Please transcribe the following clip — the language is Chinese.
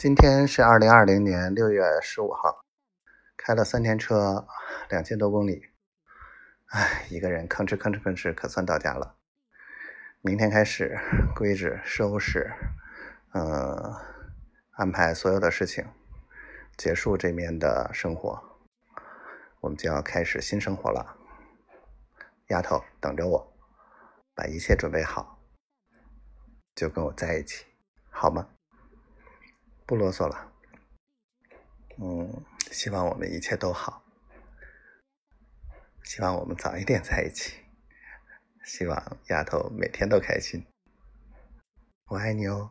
今天是二零二零年六月十五号，开了三天车，两千多公里，唉，一个人吭哧吭哧吭哧，可算到家了。明天开始归置、收拾，嗯，安排所有的事情，结束这面的生活，我们就要开始新生活了。丫头，等着我，把一切准备好，就跟我在一起，好吗？不啰嗦了，嗯，希望我们一切都好，希望我们早一点在一起，希望丫头每天都开心，我爱你哦。